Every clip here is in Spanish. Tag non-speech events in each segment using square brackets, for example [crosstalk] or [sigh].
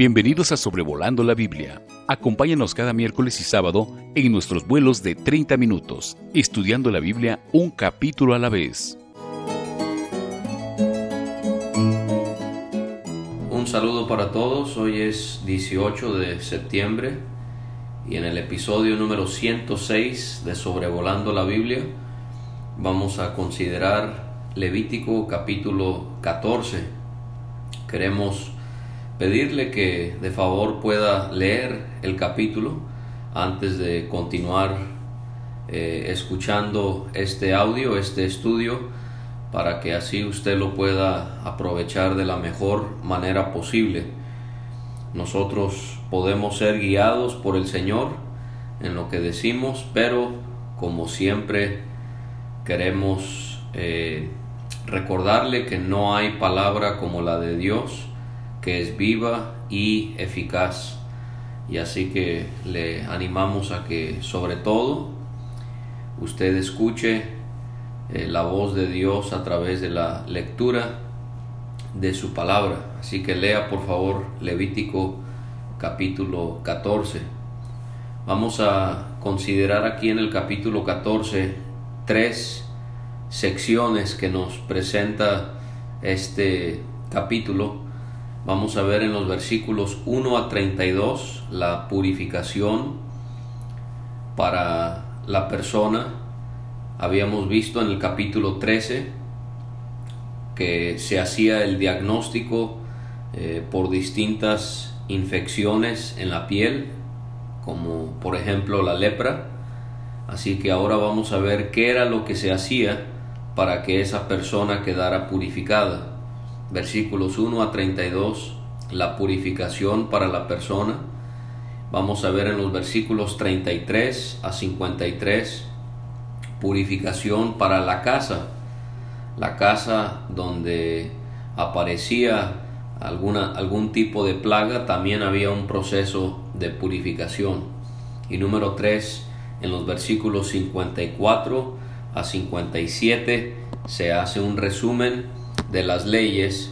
Bienvenidos a Sobrevolando la Biblia. Acompáñanos cada miércoles y sábado en nuestros vuelos de 30 minutos, estudiando la Biblia un capítulo a la vez. Un saludo para todos, hoy es 18 de septiembre y en el episodio número 106 de Sobrevolando la Biblia vamos a considerar Levítico capítulo 14. Queremos pedirle que de favor pueda leer el capítulo antes de continuar eh, escuchando este audio, este estudio, para que así usted lo pueda aprovechar de la mejor manera posible. Nosotros podemos ser guiados por el Señor en lo que decimos, pero como siempre queremos eh, recordarle que no hay palabra como la de Dios que es viva y eficaz. Y así que le animamos a que sobre todo usted escuche eh, la voz de Dios a través de la lectura de su palabra. Así que lea por favor Levítico capítulo 14. Vamos a considerar aquí en el capítulo 14 tres secciones que nos presenta este capítulo Vamos a ver en los versículos 1 a 32 la purificación para la persona. Habíamos visto en el capítulo 13 que se hacía el diagnóstico eh, por distintas infecciones en la piel, como por ejemplo la lepra. Así que ahora vamos a ver qué era lo que se hacía para que esa persona quedara purificada versículos 1 a 32, la purificación para la persona. Vamos a ver en los versículos 33 a 53, purificación para la casa, la casa donde aparecía alguna, algún tipo de plaga, también había un proceso de purificación. Y número 3, en los versículos 54 a 57 se hace un resumen de las leyes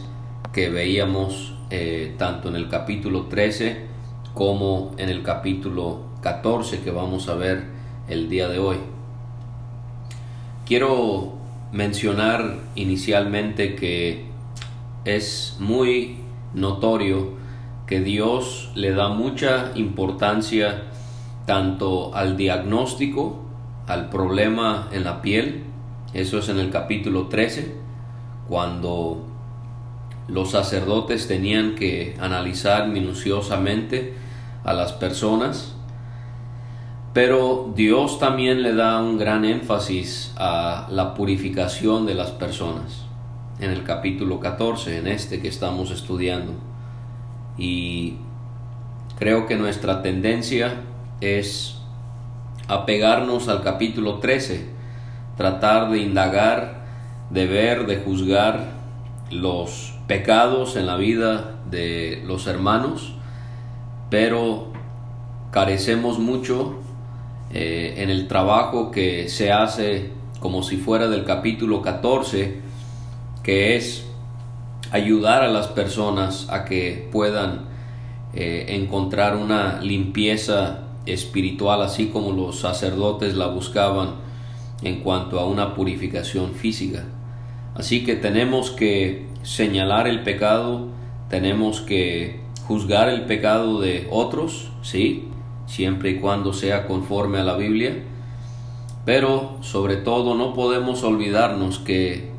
que veíamos eh, tanto en el capítulo 13 como en el capítulo 14 que vamos a ver el día de hoy. Quiero mencionar inicialmente que es muy notorio que Dios le da mucha importancia tanto al diagnóstico, al problema en la piel, eso es en el capítulo 13, cuando los sacerdotes tenían que analizar minuciosamente a las personas, pero Dios también le da un gran énfasis a la purificación de las personas en el capítulo 14, en este que estamos estudiando. Y creo que nuestra tendencia es apegarnos al capítulo 13, tratar de indagar de ver, de juzgar los pecados en la vida de los hermanos, pero carecemos mucho eh, en el trabajo que se hace como si fuera del capítulo 14, que es ayudar a las personas a que puedan eh, encontrar una limpieza espiritual, así como los sacerdotes la buscaban en cuanto a una purificación física. Así que tenemos que señalar el pecado, tenemos que juzgar el pecado de otros, sí, siempre y cuando sea conforme a la Biblia, pero sobre todo no podemos olvidarnos que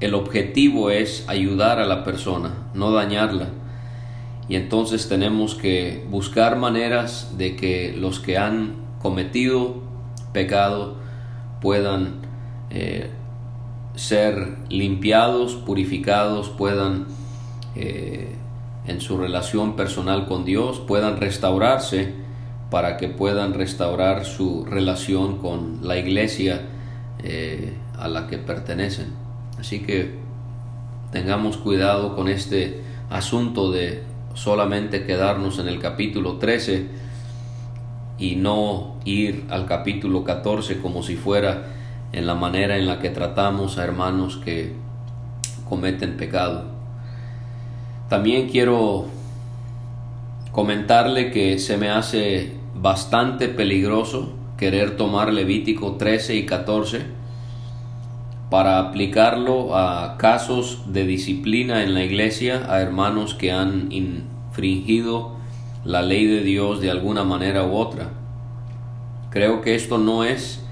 el objetivo es ayudar a la persona, no dañarla. Y entonces tenemos que buscar maneras de que los que han cometido pecado puedan eh, ser limpiados, purificados, puedan eh, en su relación personal con Dios, puedan restaurarse para que puedan restaurar su relación con la iglesia eh, a la que pertenecen. Así que tengamos cuidado con este asunto de solamente quedarnos en el capítulo 13 y no ir al capítulo 14 como si fuera en la manera en la que tratamos a hermanos que cometen pecado. También quiero comentarle que se me hace bastante peligroso querer tomar Levítico 13 y 14 para aplicarlo a casos de disciplina en la iglesia, a hermanos que han infringido la ley de Dios de alguna manera u otra. Creo que esto no es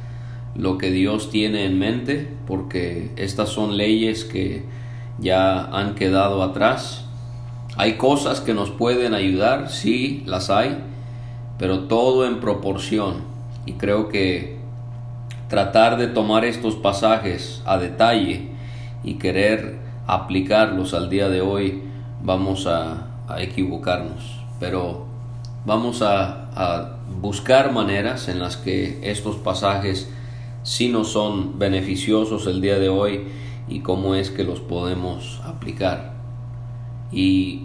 lo que Dios tiene en mente, porque estas son leyes que ya han quedado atrás. Hay cosas que nos pueden ayudar, sí, las hay, pero todo en proporción. Y creo que tratar de tomar estos pasajes a detalle y querer aplicarlos al día de hoy, vamos a, equivocarnos. Pero vamos a, buscar maneras en las que estos pasajes si nos son beneficiosos el día de hoy y cómo es que los podemos aplicar. Y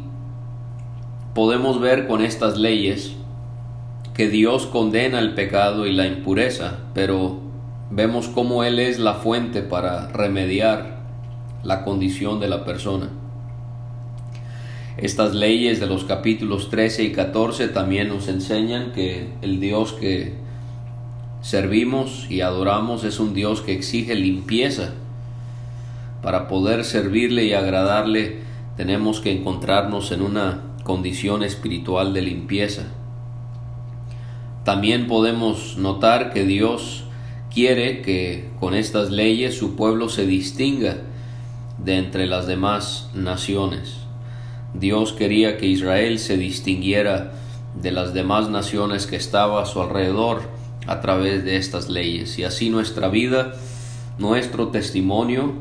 podemos ver con estas leyes que Dios condena el pecado y la impureza, pero vemos cómo Él es la fuente para remediar la condición de la persona. Estas leyes de los capítulos 13 y 14 también nos enseñan que el Dios que servimos y adoramos es un Dios que exige limpieza. Para poder servirle y agradarle tenemos que encontrarnos en una condición espiritual de limpieza. También podemos notar que Dios quiere que con estas leyes su pueblo se distinga de entre las demás naciones. Dios quería que Israel se distinguiera de las demás naciones que estaba a su alrededor a través de estas leyes. Y así nuestra vida, nuestro testimonio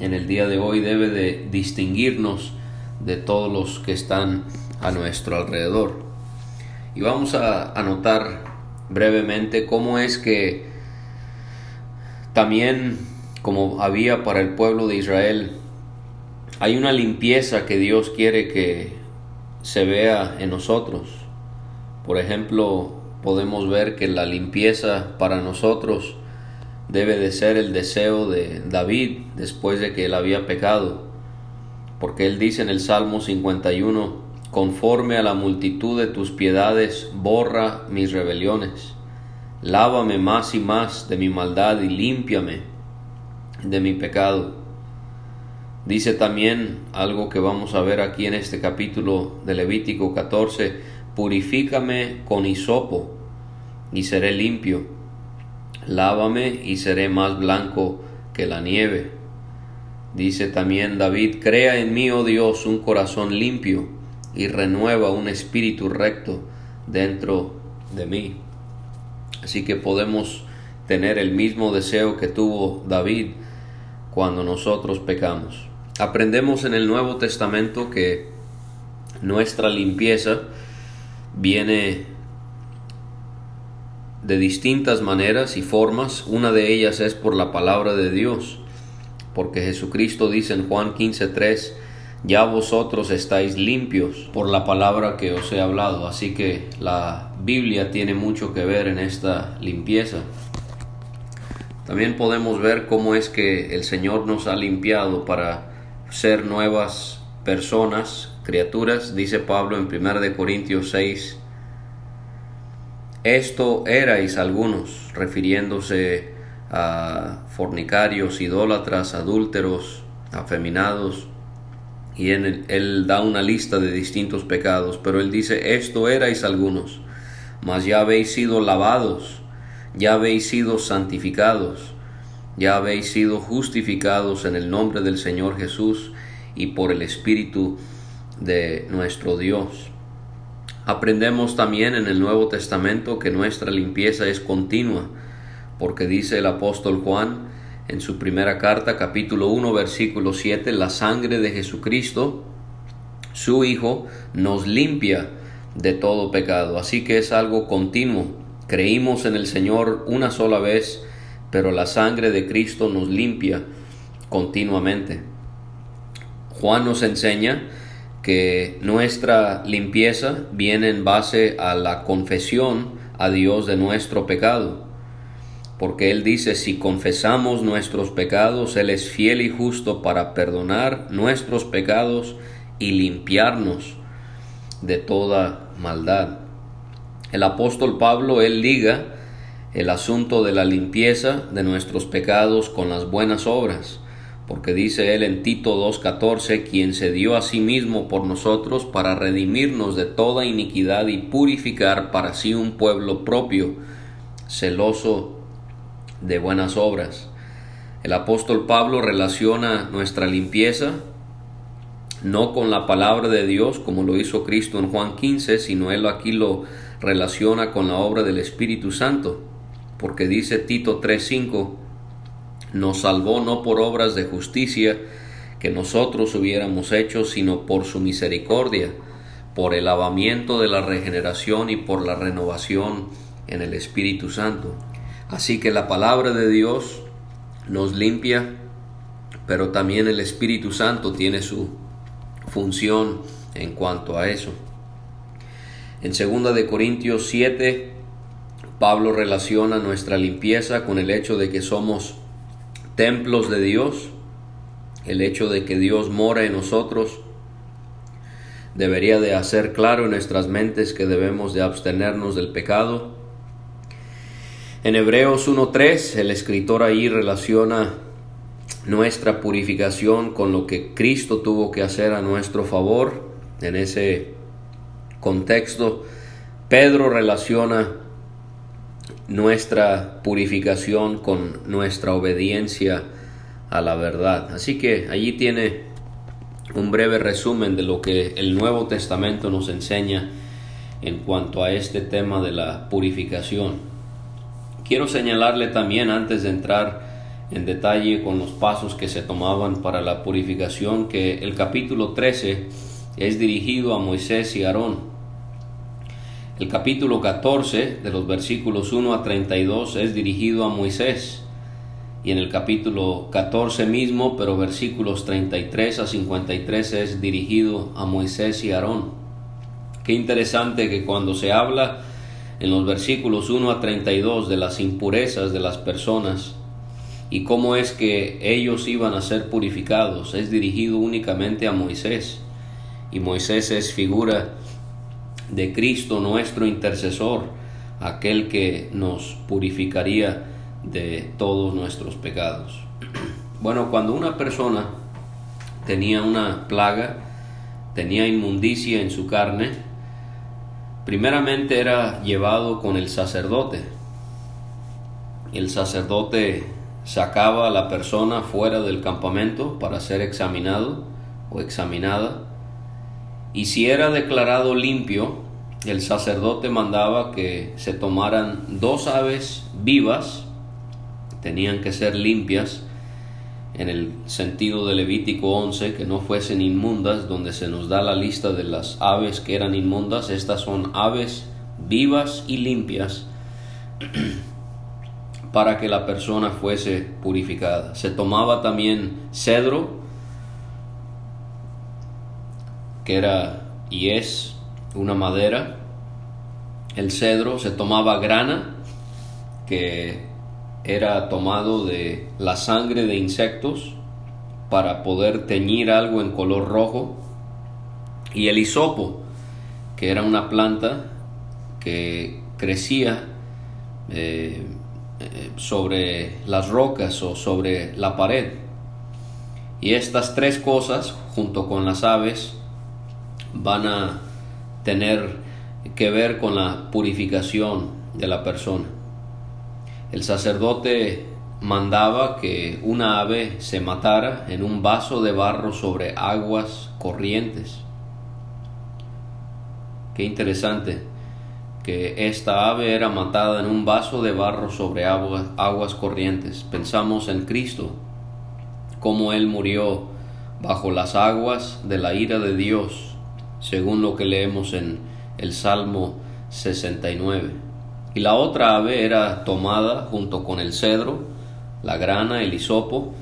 en el día de hoy debe de distinguirnos de todos los que están a nuestro alrededor. Y vamos a anotar brevemente cómo es que también como había para el pueblo de Israel, hay una limpieza que Dios quiere que se vea en nosotros. Por ejemplo, podemos ver que la limpieza para nosotros debe de ser el deseo de David después de que él había pecado, porque él dice en el Salmo 51, conforme a la multitud de tus piedades, borra mis rebeliones, lávame más y más de mi maldad y límpiame de mi pecado. Dice también algo que vamos a ver aquí en este capítulo de Levítico 14, purifícame con hisopo y seré limpio, lávame y seré más blanco que la nieve. Dice también David, crea en mí, oh Dios, un corazón limpio y renueva un espíritu recto dentro de mí. Así que podemos tener el mismo deseo que tuvo David cuando nosotros pecamos. Aprendemos en el Nuevo Testamento que nuestra limpieza viene de distintas maneras y formas. Una de ellas es por la palabra de Dios, porque Jesucristo dice en Juan 15:3, ya vosotros estáis limpios por la palabra que os he hablado. Así que la Biblia tiene mucho que ver en esta limpieza. También podemos ver cómo es que el Señor nos ha limpiado para ser nuevas personas, criaturas, dice Pablo en 1 Corintios 6, esto erais algunos, refiriéndose a fornicarios, idólatras, adúlteros, afeminados, y en él, él, da una lista de distintos pecados, pero él dice, esto erais algunos, mas ya habéis sido lavados, ya habéis sido santificados, ya habéis sido justificados en el nombre del Señor Jesús y por el Espíritu de nuestro Dios. Aprendemos también en el Nuevo Testamento que nuestra limpieza es continua, porque dice el apóstol Juan en su primera carta, capítulo 1, versículo 7, la sangre de Jesucristo, su Hijo, nos limpia de todo pecado. Así que es algo continuo. Creímos en el Señor una sola vez, pero la sangre de Cristo nos limpia continuamente. Juan nos enseña que nuestra limpieza viene en base a la confesión a Dios de nuestro pecado. Porque Él dice, si confesamos nuestros pecados, Él es fiel y justo para perdonar nuestros pecados y limpiarnos de toda maldad. El apóstol Pablo, él liga el asunto de la limpieza de nuestros pecados con las buenas obras, porque dice él en Tito 2.14, quien se dio a sí mismo por nosotros para redimirnos de toda iniquidad y purificar para sí un pueblo propio, celoso de buenas obras. El apóstol Pablo relaciona nuestra limpieza no con la palabra de Dios como lo hizo Cristo en Juan 15, sino él aquí lo relaciona con la obra del Espíritu Santo, porque dice Tito 3:5, nos salvó no por obras de justicia que nosotros hubiéramos hecho, sino por su misericordia, por el lavamiento de la regeneración y por la renovación en el Espíritu Santo. Así que la palabra de Dios nos limpia, pero también el Espíritu Santo tiene su función en cuanto a eso. En 2 de Corintios 7, Pablo relaciona nuestra limpieza con el hecho de que somos templos de Dios, el hecho de que Dios mora en nosotros, debería de hacer claro en nuestras mentes que debemos de abstenernos del pecado. En Hebreos 1.3 el escritor ahí relaciona nuestra purificación con lo que Cristo tuvo que hacer a nuestro favor en ese contexto, Pedro relaciona nuestra purificación con nuestra obediencia a la verdad. Así que allí tiene un breve resumen de lo que el Nuevo Testamento nos enseña en cuanto a este tema de la purificación. Quiero señalarle también antes de entrar en detalle con los pasos que se tomaban para la purificación que el capítulo 13 es dirigido a Moisés y Aarón. El capítulo 14 de los versículos 1 a 32 es dirigido a Moisés y en el capítulo 14 mismo, pero versículos 33 a 53 es dirigido a Moisés y Aarón. Qué interesante que cuando se habla en los versículos 1 a 32 de las impurezas de las personas y cómo es que ellos iban a ser purificados, es dirigido únicamente a Moisés. Y Moisés es figura de Cristo nuestro intercesor, aquel que nos purificaría de todos nuestros pecados. Bueno, cuando una persona tenía una plaga, tenía inmundicia en su carne, primeramente era llevado con el sacerdote. El sacerdote sacaba a la persona fuera del campamento para ser examinado o examinada. Y si era declarado limpio, el sacerdote mandaba que se tomaran dos aves vivas, tenían que ser limpias, en el sentido de Levítico 11, que no fuesen inmundas, donde se nos da la lista de las aves que eran inmundas, estas son aves vivas y limpias [clears throat] para que la persona fuese purificada. Se tomaba también cedro, que era y es una madera. El cedro se tomaba grana, que era tomado de la sangre de insectos para poder teñir algo en color rojo. Y el hisopo, que era una planta que crecía eh, eh, sobre las rocas o sobre la pared. Y estas tres cosas, junto con las aves, van a tener que ver con la purificación de la persona. El sacerdote mandaba que una ave se matara en un vaso de barro sobre aguas corrientes. Qué interesante que esta ave era matada en un vaso de barro sobre aguas, aguas corrientes. Pensamos en Cristo, cómo Él murió bajo las aguas de la ira de Dios, según lo que leemos en el Salmo 69. Y la otra ave era tomada junto con el cedro, la grana, el hisopo,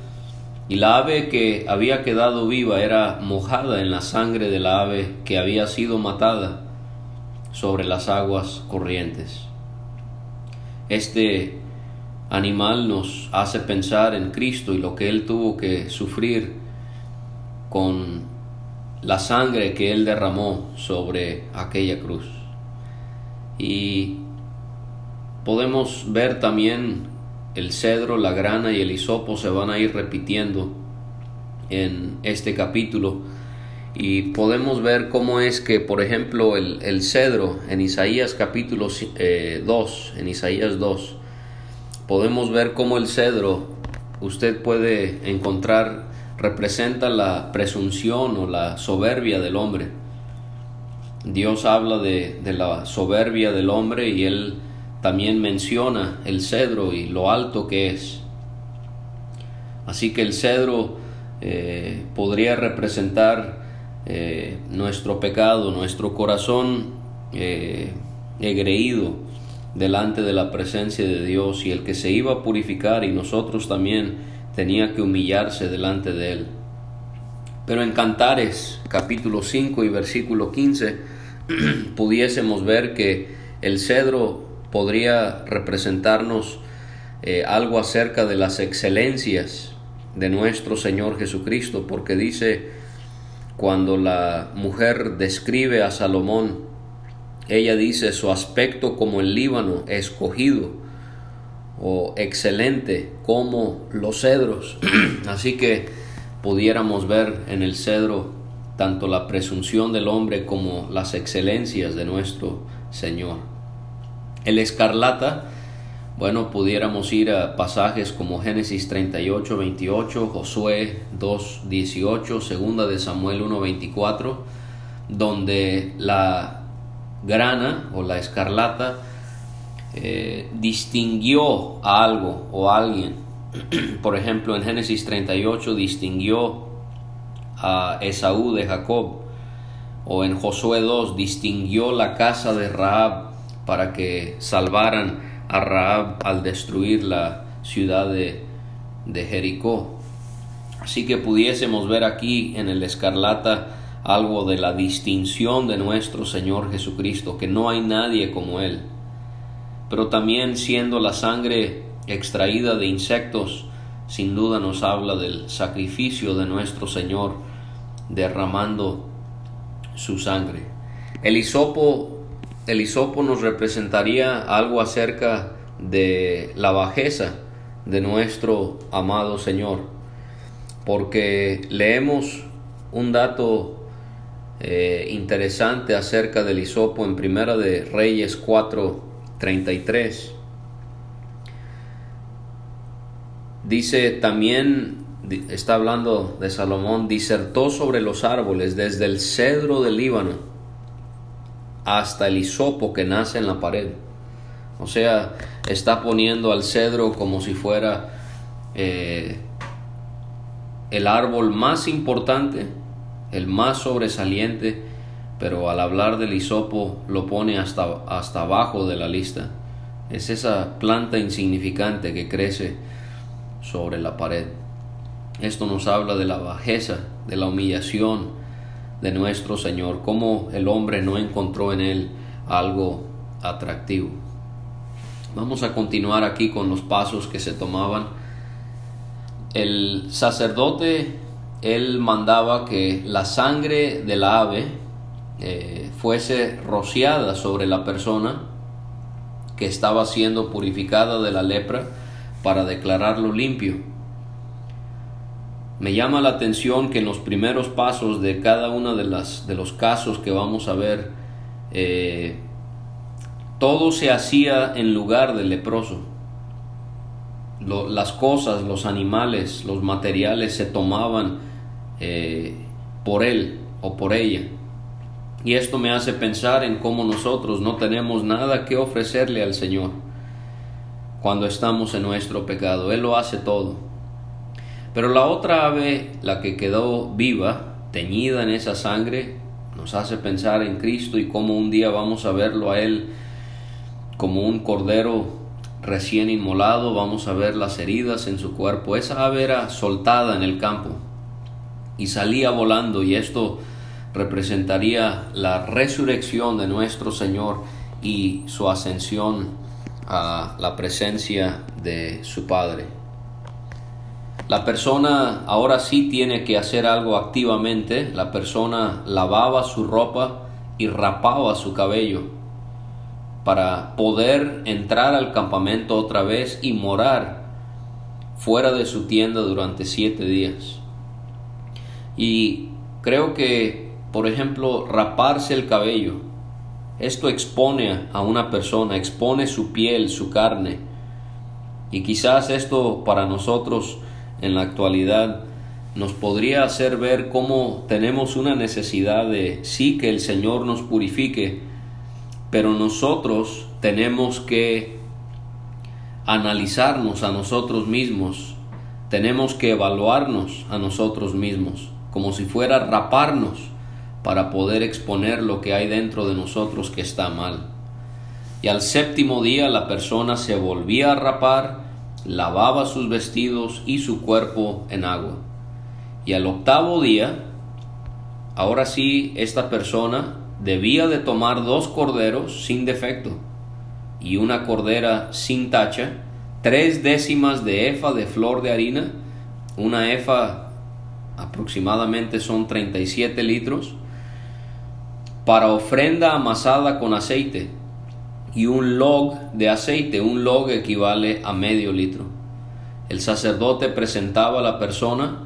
y la ave que había quedado viva era mojada en la sangre de la ave que había sido matada sobre las aguas corrientes. Este animal nos hace pensar en Cristo y lo que Él tuvo que sufrir con la sangre que Él derramó sobre aquella cruz. Y podemos ver también el cedro, la grana y el hisopo se van a ir repitiendo en este capítulo y podemos ver cómo es que, por ejemplo, el, cedro en Isaías capítulo 2, eh, en Isaías 2, podemos ver cómo el cedro usted puede encontrar representa la presunción o la soberbia del hombre. Dios habla de, de la soberbia del hombre y él también menciona el cedro y lo alto que es. Así que el cedro eh, podría representar eh, nuestro pecado, nuestro corazón eh, egreído delante de la presencia de Dios y el que se iba a purificar y nosotros también tenía que humillarse delante de él. Pero en Cantares capítulo 5 y versículo 15 [clears throat] pudiésemos ver que el cedro podría representarnos algo acerca de las excelencias de nuestro Señor Jesucristo, porque dice, cuando la mujer describe a Salomón, ella dice su aspecto como el Líbano escogido o excelente como los cedros. [clears throat] Así que pudiéramos ver en el cedro tanto la presunción del hombre como las excelencias de nuestro Señor. El escarlata bueno, pudiéramos ir a pasajes como Génesis 38, 28, Josué 2, 18, Segunda de Samuel 1, 24, donde la grana o la escarlata eh, distinguió a algo o a alguien. [clears throat] Por ejemplo, en Génesis 38 distinguió a Esaú de Jacob, o en Josué 2 distinguió la casa de Raab para que salvaran a Raab al destruir la ciudad de, de Jericó. Así que pudiésemos ver aquí en el escarlata algo de la distinción de nuestro Señor Jesucristo, que no hay nadie como Él. Pero también siendo la sangre extraída de insectos, sin duda nos habla del sacrificio de nuestro Señor derramando su sangre. El hisopo el nos representaría algo acerca de la bajeza de nuestro amado Señor, porque leemos un dato eh, interesante acerca del hisopo en Primera de Reyes 4:33. Dice también, está hablando de Salomón, disertó sobre los árboles desde el cedro del Líbano hasta el hisopo que nace en la pared. O sea, está poniendo al cedro como si fuera eh, el árbol más importante, el más sobresaliente, pero al hablar del hisopo lo pone hasta, hasta abajo de la lista. Es esa planta insignificante que crece sobre la pared. Esto nos habla de la bajeza, de la humillación, de nuestro Señor, cómo el hombre no encontró en él algo atractivo. Vamos a continuar aquí con los pasos que se tomaban. El sacerdote, él mandaba que la sangre del ave eh, fuese rociada sobre la persona que estaba siendo purificada de la lepra para declararlo limpio. Me llama la atención que en los primeros pasos de cada uno de, las, de los casos que vamos a ver, eh, todo se hacía en lugar del leproso. las cosas, los animales, los materiales se tomaban eh, por él o por ella. Y esto me hace pensar en cómo nosotros no tenemos nada que ofrecerle al Señor cuando estamos en nuestro pecado. Él lo hace todo. Pero la otra ave, la que quedó viva, teñida en esa sangre, nos hace pensar en Cristo y cómo un día vamos a verlo a Él como un cordero recién inmolado, vamos a ver las heridas en su cuerpo. Esa ave era soltada en el campo y salía volando y esto representaría la resurrección de nuestro Señor y su ascensión a la presencia de su Padre. La persona ahora sí tiene que hacer algo activamente. La persona lavaba su ropa y rapaba su cabello para poder entrar al campamento otra vez y morar fuera de su tienda durante siete días. Y creo que, por ejemplo, raparse el cabello, esto expone a una persona, expone su piel, su carne. Y quizás esto para nosotros en la actualidad nos podría hacer ver cómo tenemos una necesidad de sí que el Señor nos purifique, pero nosotros tenemos que analizarnos a nosotros mismos, tenemos que evaluarnos a nosotros mismos, como si fuera raparnos para poder exponer lo que hay dentro de nosotros que está mal. Y al séptimo día la persona se volvía a rapar, lavaba sus vestidos y su cuerpo en agua. Y al octavo día, ahora sí, esta persona debía de tomar dos corderos sin defecto y una cordera sin tacha, tres décimas de efa de flor de harina, una efa aproximadamente son 37 litros, para ofrenda amasada con aceite y un log de aceite, un log equivale a medio litro. El sacerdote presentaba a la persona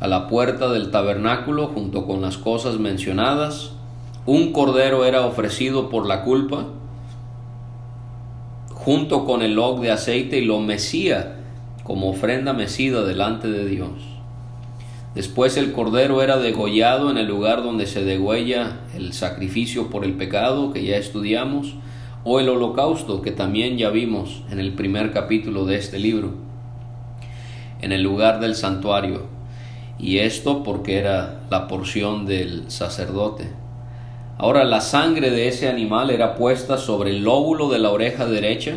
a la puerta del tabernáculo junto con las cosas mencionadas. Un cordero era ofrecido por la culpa junto con el log de aceite y lo mecía como ofrenda mecida delante de Dios. Después el cordero era degollado en el lugar donde se degüella el sacrificio por el pecado que ya estudiamos, o el holocausto que también ya vimos en el primer capítulo de este libro, en el lugar del santuario, y esto porque era la porción del sacerdote. Ahora la sangre de ese animal era puesta sobre el lóbulo de la oreja derecha,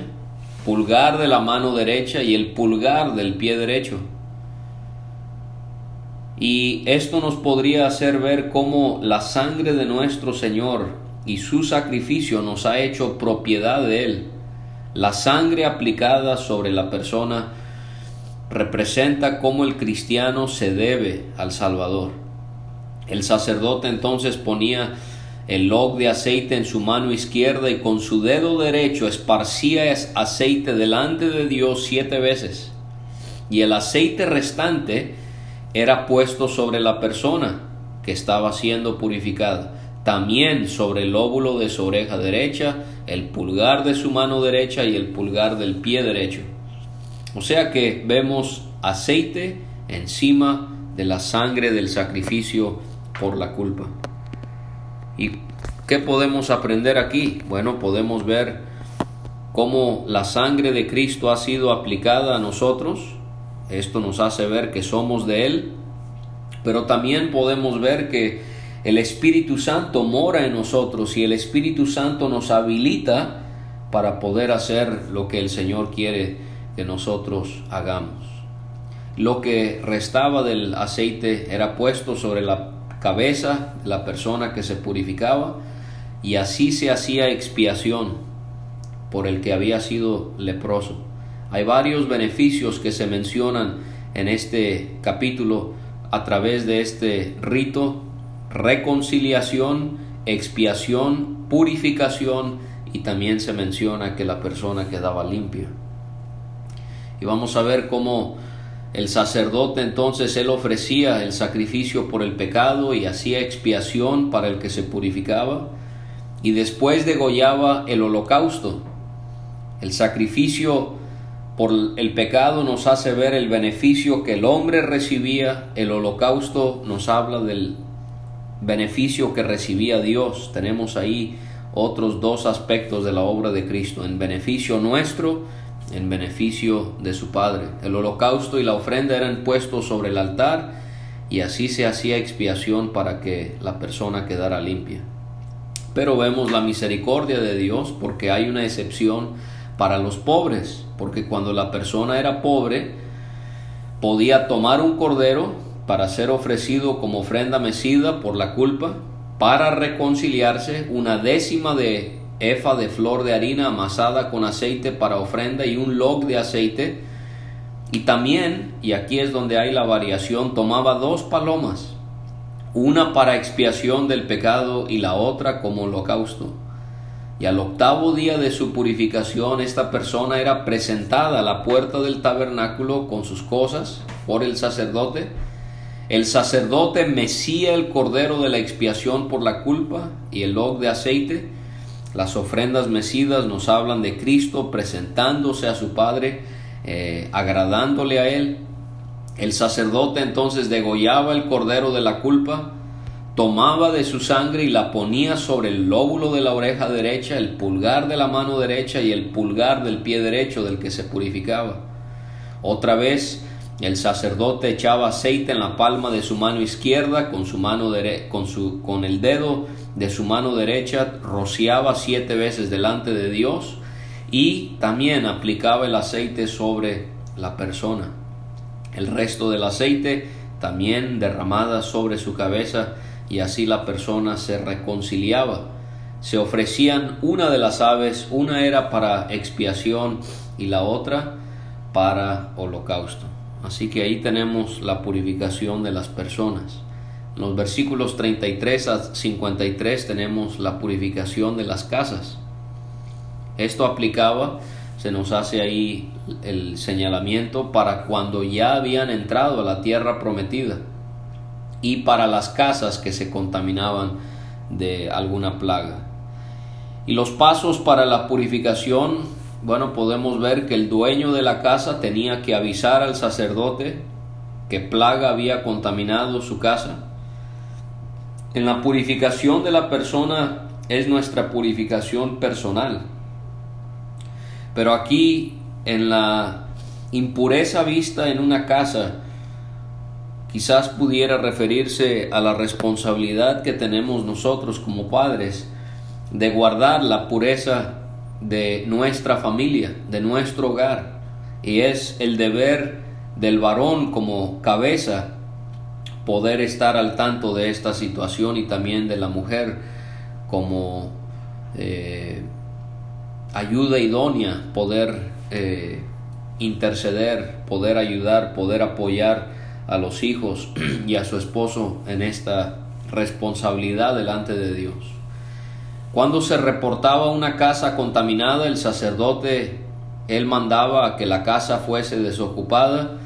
pulgar de la mano derecha y el pulgar del pie derecho y esto nos podría hacer ver cómo la sangre de nuestro Señor y su sacrificio nos ha hecho propiedad de Él. La sangre aplicada sobre la persona representa cómo el cristiano se debe al Salvador. El sacerdote entonces ponía el log de aceite en su mano izquierda y con su dedo derecho esparcía aceite delante de Dios siete veces. Y el aceite restante era puesto sobre la persona que estaba siendo purificada, también sobre el lóbulo de su oreja derecha, el pulgar de su mano derecha y el pulgar del pie derecho. O sea que vemos aceite encima de la sangre del sacrificio por la culpa. ¿Y qué podemos aprender aquí? Bueno, podemos ver cómo la sangre de Cristo ha sido aplicada a nosotros esto nos hace ver que somos de Él, pero también podemos ver que el Espíritu Santo mora en nosotros y el Espíritu Santo nos habilita para poder hacer lo que el Señor quiere que nosotros hagamos. Lo que restaba del aceite era puesto sobre la cabeza de la persona que se purificaba y así se hacía expiación por el que había sido leproso. Hay varios beneficios que se mencionan en este capítulo a través de este rito, reconciliación, expiación, purificación y también se menciona que la persona quedaba limpia. Y vamos a ver cómo el sacerdote entonces él ofrecía el sacrificio por el pecado y hacía expiación para el que se purificaba y después degollaba el holocausto. El sacrificio por el pecado nos hace ver el beneficio que el hombre recibía, el holocausto nos habla del beneficio que recibía Dios. Tenemos ahí otros dos aspectos de la obra de Cristo, en beneficio nuestro, en beneficio de su Padre. El holocausto y la ofrenda eran puestos sobre el altar y así se hacía expiación para que la persona quedara limpia. Pero vemos la misericordia de Dios porque hay una excepción para los pobres, porque cuando la persona era pobre, podía tomar un cordero para ser ofrecido como ofrenda mecida por la culpa, para reconciliarse, una décima de efa de flor de harina amasada con aceite para ofrenda y un log de aceite, Y también, y aquí es donde hay la variación, tomaba dos palomas, una para expiación del pecado y la otra como holocausto. Y al octavo día de su purificación esta persona era presentada a la puerta del tabernáculo con sus cosas por el sacerdote. El sacerdote mecía el cordero de la expiación por la culpa y el log de aceite. Las ofrendas mecidas nos hablan de Cristo presentándose a su Padre, eh, agradándole a Él. El sacerdote entonces degollaba el cordero de la culpa tomaba de su sangre y la ponía sobre el lóbulo de la oreja derecha, el pulgar de la mano derecha y el pulgar del pie derecho del que se purificaba. Otra vez el sacerdote echaba aceite en la palma de su mano izquierda, con, su mano con, su, con el dedo de su mano derecha rociaba siete veces delante de Dios y también aplicaba el aceite sobre la persona. El resto del aceite también derramada sobre su cabeza y así la persona se reconciliaba. Se ofrecían una de las aves, una era para expiación y la otra para holocausto. Así que ahí tenemos la purificación de las personas. En los versículos 33 a 53 tenemos la purificación de las casas. Esto aplicaba, se nos hace ahí el señalamiento para cuando ya habían entrado a la tierra prometida y para las casas que se contaminaban de alguna plaga. Y los pasos para la purificación, bueno, podemos ver que el dueño de la casa tenía que avisar al sacerdote que plaga había contaminado su casa. En la purificación de la persona es nuestra purificación personal. Pero aquí en la impureza vista en una casa, quizás pudiera referirse a la responsabilidad que tenemos nosotros como padres de guardar la pureza de nuestra familia, de nuestro hogar. Y es el deber del varón como cabeza poder estar al tanto de esta situación y también de la mujer como eh, ayuda idónea, poder eh, interceder, poder ayudar, poder apoyar a los hijos [clears throat] y a su esposo en esta responsabilidad delante de Dios. Cuando se reportaba una casa contaminada, el sacerdote, él mandaba que la casa fuese desocupada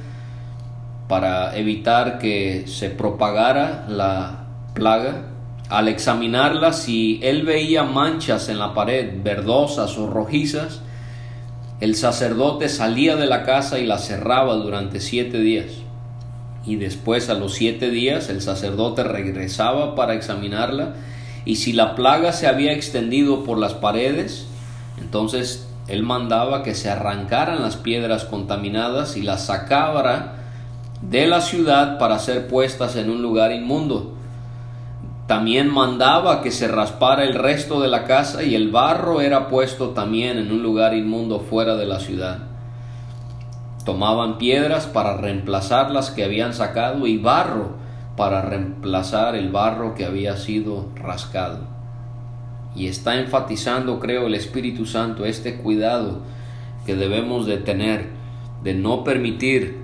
para evitar que se propagara la plaga. Al examinarla, si él veía manchas en la pared verdosas o rojizas, el sacerdote salía de la casa y la cerraba durante siete días y después a los siete días el sacerdote regresaba para examinarla y si la plaga se había extendido por las paredes, entonces él mandaba que se arrancaran las piedras contaminadas y las sacaba de la ciudad para ser puestas en un lugar inmundo. También mandaba que se raspara el resto de la casa y el barro era puesto también en un lugar inmundo fuera de la ciudad. Tomaban piedras para reemplazar las que habían sacado y barro para reemplazar el barro que había sido rascado. Y está enfatizando, creo, el Espíritu Santo este cuidado que debemos de tener de no permitir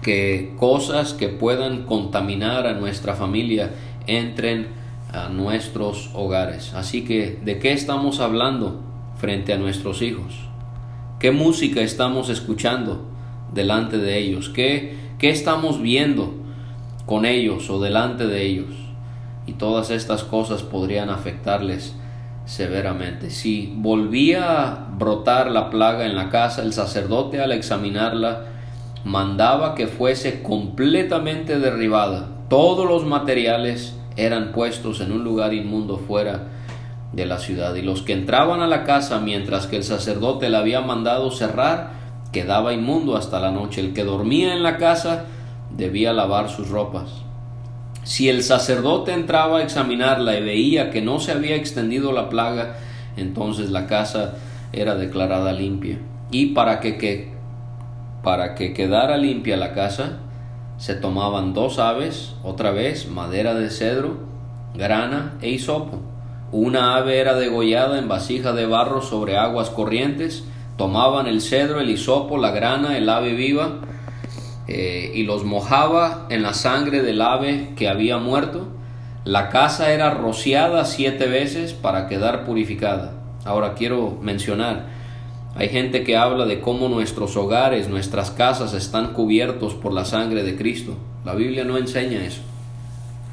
que cosas que puedan contaminar a nuestra familia entren a nuestros hogares. Así que, ¿de qué estamos hablando frente a nuestros hijos? ¿Qué música estamos escuchando delante de ellos? ¿Qué, ¿Qué estamos viendo con ellos o delante de ellos? Y todas estas cosas podrían afectarles severamente. Si volvía a brotar la plaga en la casa, el sacerdote al examinarla mandaba que fuese completamente derribada. Todos los materiales eran puestos en un lugar inmundo fuera de la ciudad, y los que entraban a la casa mientras que el sacerdote le había mandado cerrar, quedaba inmundo hasta la noche. El que dormía en la casa debía lavar sus ropas. Si el sacerdote entraba a examinarla y veía que no se había extendido la plaga, entonces la casa era declarada limpia. Y para que, que, para que quedara limpia la casa, se tomaban dos aves, otra vez madera de cedro, grana e hisopo una ave era degollada en vasija de barro sobre aguas corrientes, tomaban el cedro, el hisopo, la grana, el ave viva, eh, y los mojaba en la sangre del ave que había muerto. La casa era rociada siete veces para quedar purificada. Ahora quiero mencionar, hay gente que habla de cómo nuestros hogares, nuestras casas están cubiertos por la sangre de Cristo. La Biblia no enseña eso.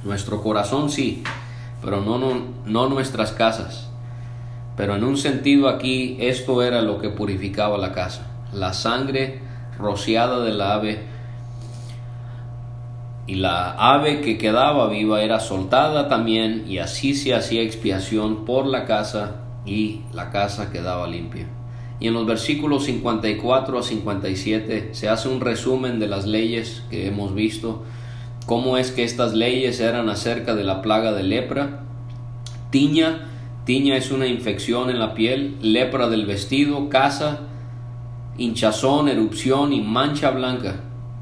Nuestro corazón sí, pero no, no, no nuestras casas. Pero en un sentido aquí esto era lo que purificaba la casa. La sangre rociada del ave y la ave que quedaba viva era soltada también y así se hacía expiación por la casa y la casa quedaba limpia. Y en los versículos 54 a 57 se hace un resumen de las leyes que hemos visto, cómo es que estas leyes eran acerca de la plaga de lepra, tiña, tiña es una infección en la piel, lepra del vestido, casa, hinchazón, erupción y mancha blanca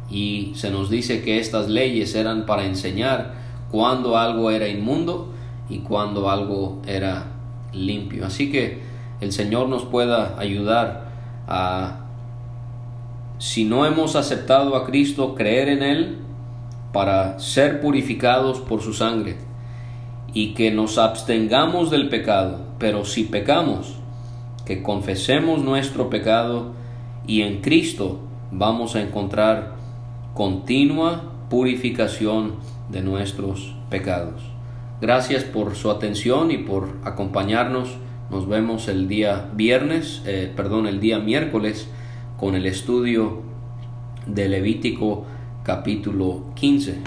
y se nos dice que estas leyes eran para enseñar cuándo algo era inmundo y cuándo algo era limpio. Así que el Señor nos pueda ayudar a, si no hemos aceptado a Cristo, creer en Él para ser purificados por su sangre y que nos abstengamos del pecado, pero si pecamos, que confesemos nuestro pecado y en Cristo vamos a encontrar continua purificación de nuestros pecados. Gracias por su atención y por acompañarnos. Nos vemos el día viernes, eh, perdón, el día miércoles con el estudio de Levítico capítulo 15.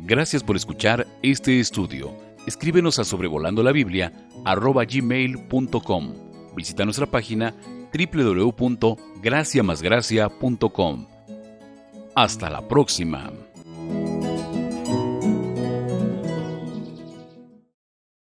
Gracias por escuchar este estudio. Escríbenos a sobrevolando la Biblia gmail.com. Visita nuestra página www.graciamasgracia.com. Hasta la próxima.